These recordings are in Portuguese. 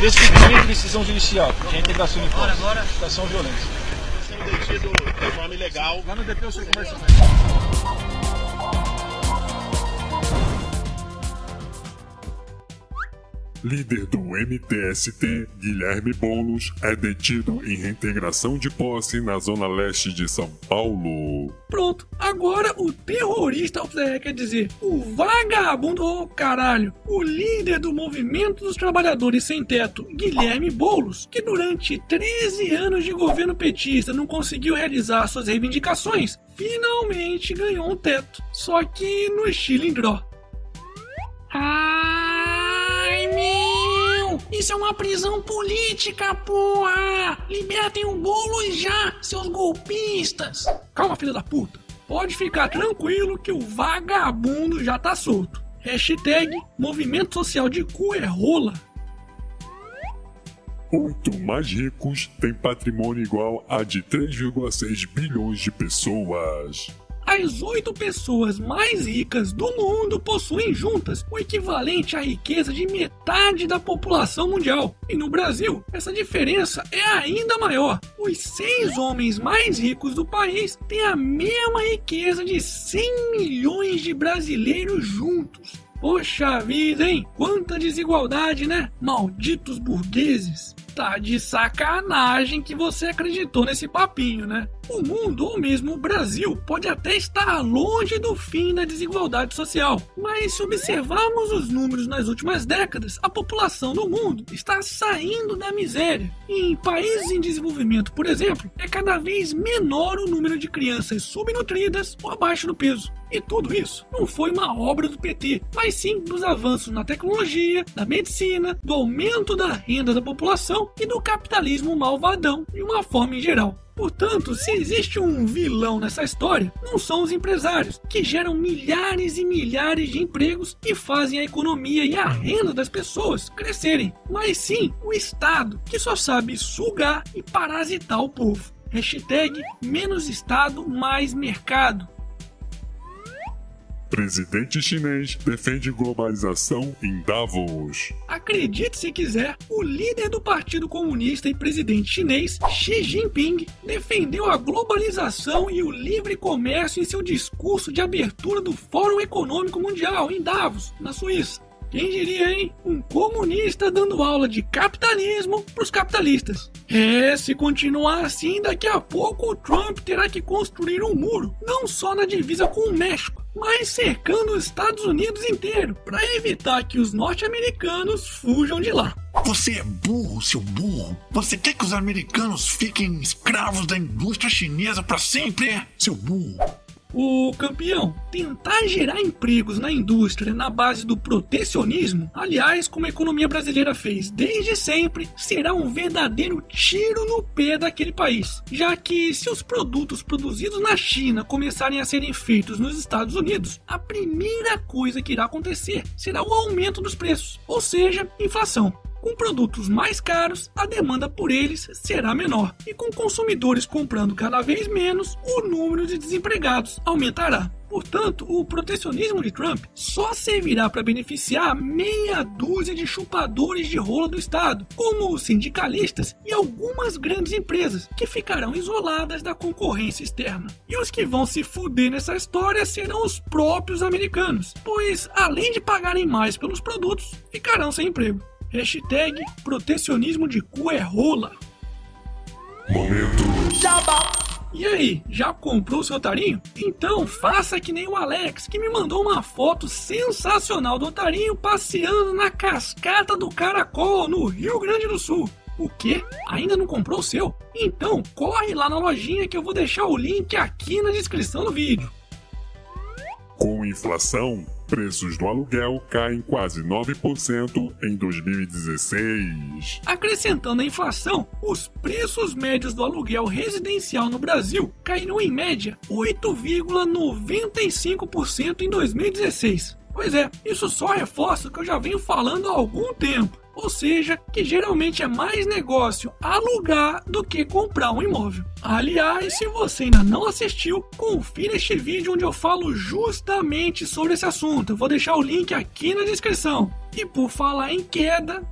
Descumprimento de decisão judicial, reintegração de impostos, educação violência. Sendo detido de forma ilegal. Lá no DP eu sou conversa Líder do MTST, Guilherme Boulos, é detido em reintegração de posse na zona leste de São Paulo. Pronto, agora o terrorista, quer dizer, o vagabundo, oh, caralho, o líder do movimento dos trabalhadores sem teto, Guilherme Boulos, que durante 13 anos de governo petista não conseguiu realizar suas reivindicações, finalmente ganhou um teto, só que no estilo ingró. Isso é uma prisão política, porra! Libertem o bolo já, seus golpistas! Calma, filha da puta. Pode ficar tranquilo que o vagabundo já tá solto. Hashtag Movimento Social de Cu é rola. Oito mais ricos têm patrimônio igual a de 3,6 bilhões de pessoas. As oito pessoas mais ricas do mundo possuem juntas o equivalente à riqueza de metade da população mundial. E no Brasil, essa diferença é ainda maior. Os seis homens mais ricos do país têm a mesma riqueza de 100 milhões de brasileiros juntos. Poxa vida, hein? Quanta desigualdade, né? Malditos burgueses. Tá de sacanagem que você acreditou nesse papinho, né? O mundo, ou mesmo o Brasil, pode até estar longe do fim da desigualdade social, mas se observarmos os números nas últimas décadas, a população do mundo está saindo da miséria. Em países em desenvolvimento, por exemplo, é cada vez menor o número de crianças subnutridas ou abaixo do peso. E tudo isso não foi uma obra do PT, mas sim dos avanços na tecnologia, na medicina, do aumento da renda da população e do capitalismo malvadão de uma forma em geral. Portanto, se existe um vilão nessa história, não são os empresários, que geram milhares e milhares de empregos e fazem a economia e a renda das pessoas crescerem, mas sim o Estado, que só sabe sugar e parasitar o povo. Hashtag menos Estado, mais mercado. Presidente chinês defende globalização em Davos. Acredite se quiser, o líder do Partido Comunista e presidente chinês, Xi Jinping, defendeu a globalização e o livre comércio em seu discurso de abertura do Fórum Econômico Mundial em Davos, na Suíça. Quem diria, hein? Um comunista dando aula de capitalismo para os capitalistas. É, se continuar assim, daqui a pouco o Trump terá que construir um muro, não só na divisa com o México, mas cercando os Estados Unidos inteiro, para evitar que os norte-americanos fujam de lá. Você é burro, seu burro. Você quer que os americanos fiquem escravos da indústria chinesa para sempre, é? Seu burro. O campeão, tentar gerar empregos na indústria na base do protecionismo, aliás, como a economia brasileira fez desde sempre, será um verdadeiro tiro no pé daquele país. Já que, se os produtos produzidos na China começarem a serem feitos nos Estados Unidos, a primeira coisa que irá acontecer será o aumento dos preços, ou seja, inflação. Com produtos mais caros, a demanda por eles será menor, e com consumidores comprando cada vez menos, o número de desempregados aumentará. Portanto, o protecionismo de Trump só servirá para beneficiar meia dúzia de chupadores de rola do Estado, como os sindicalistas e algumas grandes empresas, que ficarão isoladas da concorrência externa. E os que vão se fuder nessa história serão os próprios americanos, pois além de pagarem mais pelos produtos, ficarão sem emprego. Hashtag protecionismo de cu é rola. Momento. E aí, já comprou seu otarinho? Então faça que nem o Alex, que me mandou uma foto sensacional do otarinho passeando na cascata do Caracol, no Rio Grande do Sul. O quê? Ainda não comprou o seu? Então corre lá na lojinha que eu vou deixar o link aqui na descrição do vídeo. Com inflação, preços do aluguel caem quase 9% em 2016. Acrescentando a inflação, os preços médios do aluguel residencial no Brasil caíram em média 8,95% em 2016. Pois é, isso só reforça o que eu já venho falando há algum tempo. Ou seja, que geralmente é mais negócio alugar do que comprar um imóvel. Aliás, se você ainda não assistiu, confira este vídeo onde eu falo justamente sobre esse assunto. Eu vou deixar o link aqui na descrição. E por falar em queda,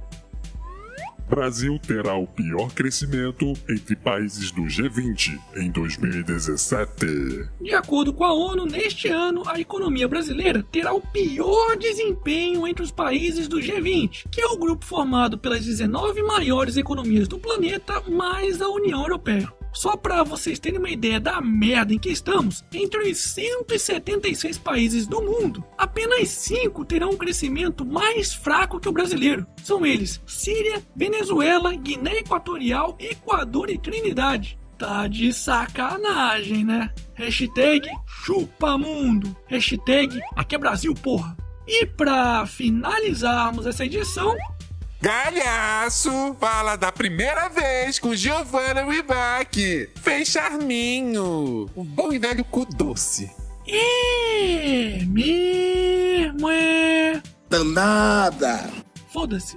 Brasil terá o pior crescimento entre países do G20 em 2017. De acordo com a ONU, neste ano a economia brasileira terá o pior desempenho entre os países do G20, que é o grupo formado pelas 19 maiores economias do planeta mais a União Europeia. Só para vocês terem uma ideia da merda em que estamos, entre os 176 países do mundo, apenas 5 terão um crescimento mais fraco que o brasileiro. São eles: Síria, Venezuela, Guiné Equatorial, Equador e Trinidade. Tá de sacanagem, né? Hashtag chupamundo. Hashtag aqui é Brasil, porra. E para finalizarmos essa edição, Galhaço fala da primeira vez com Giovanna Rivac. Fez charminho. O bom e velho cu doce. é mesmo é. Danada! Foda-se.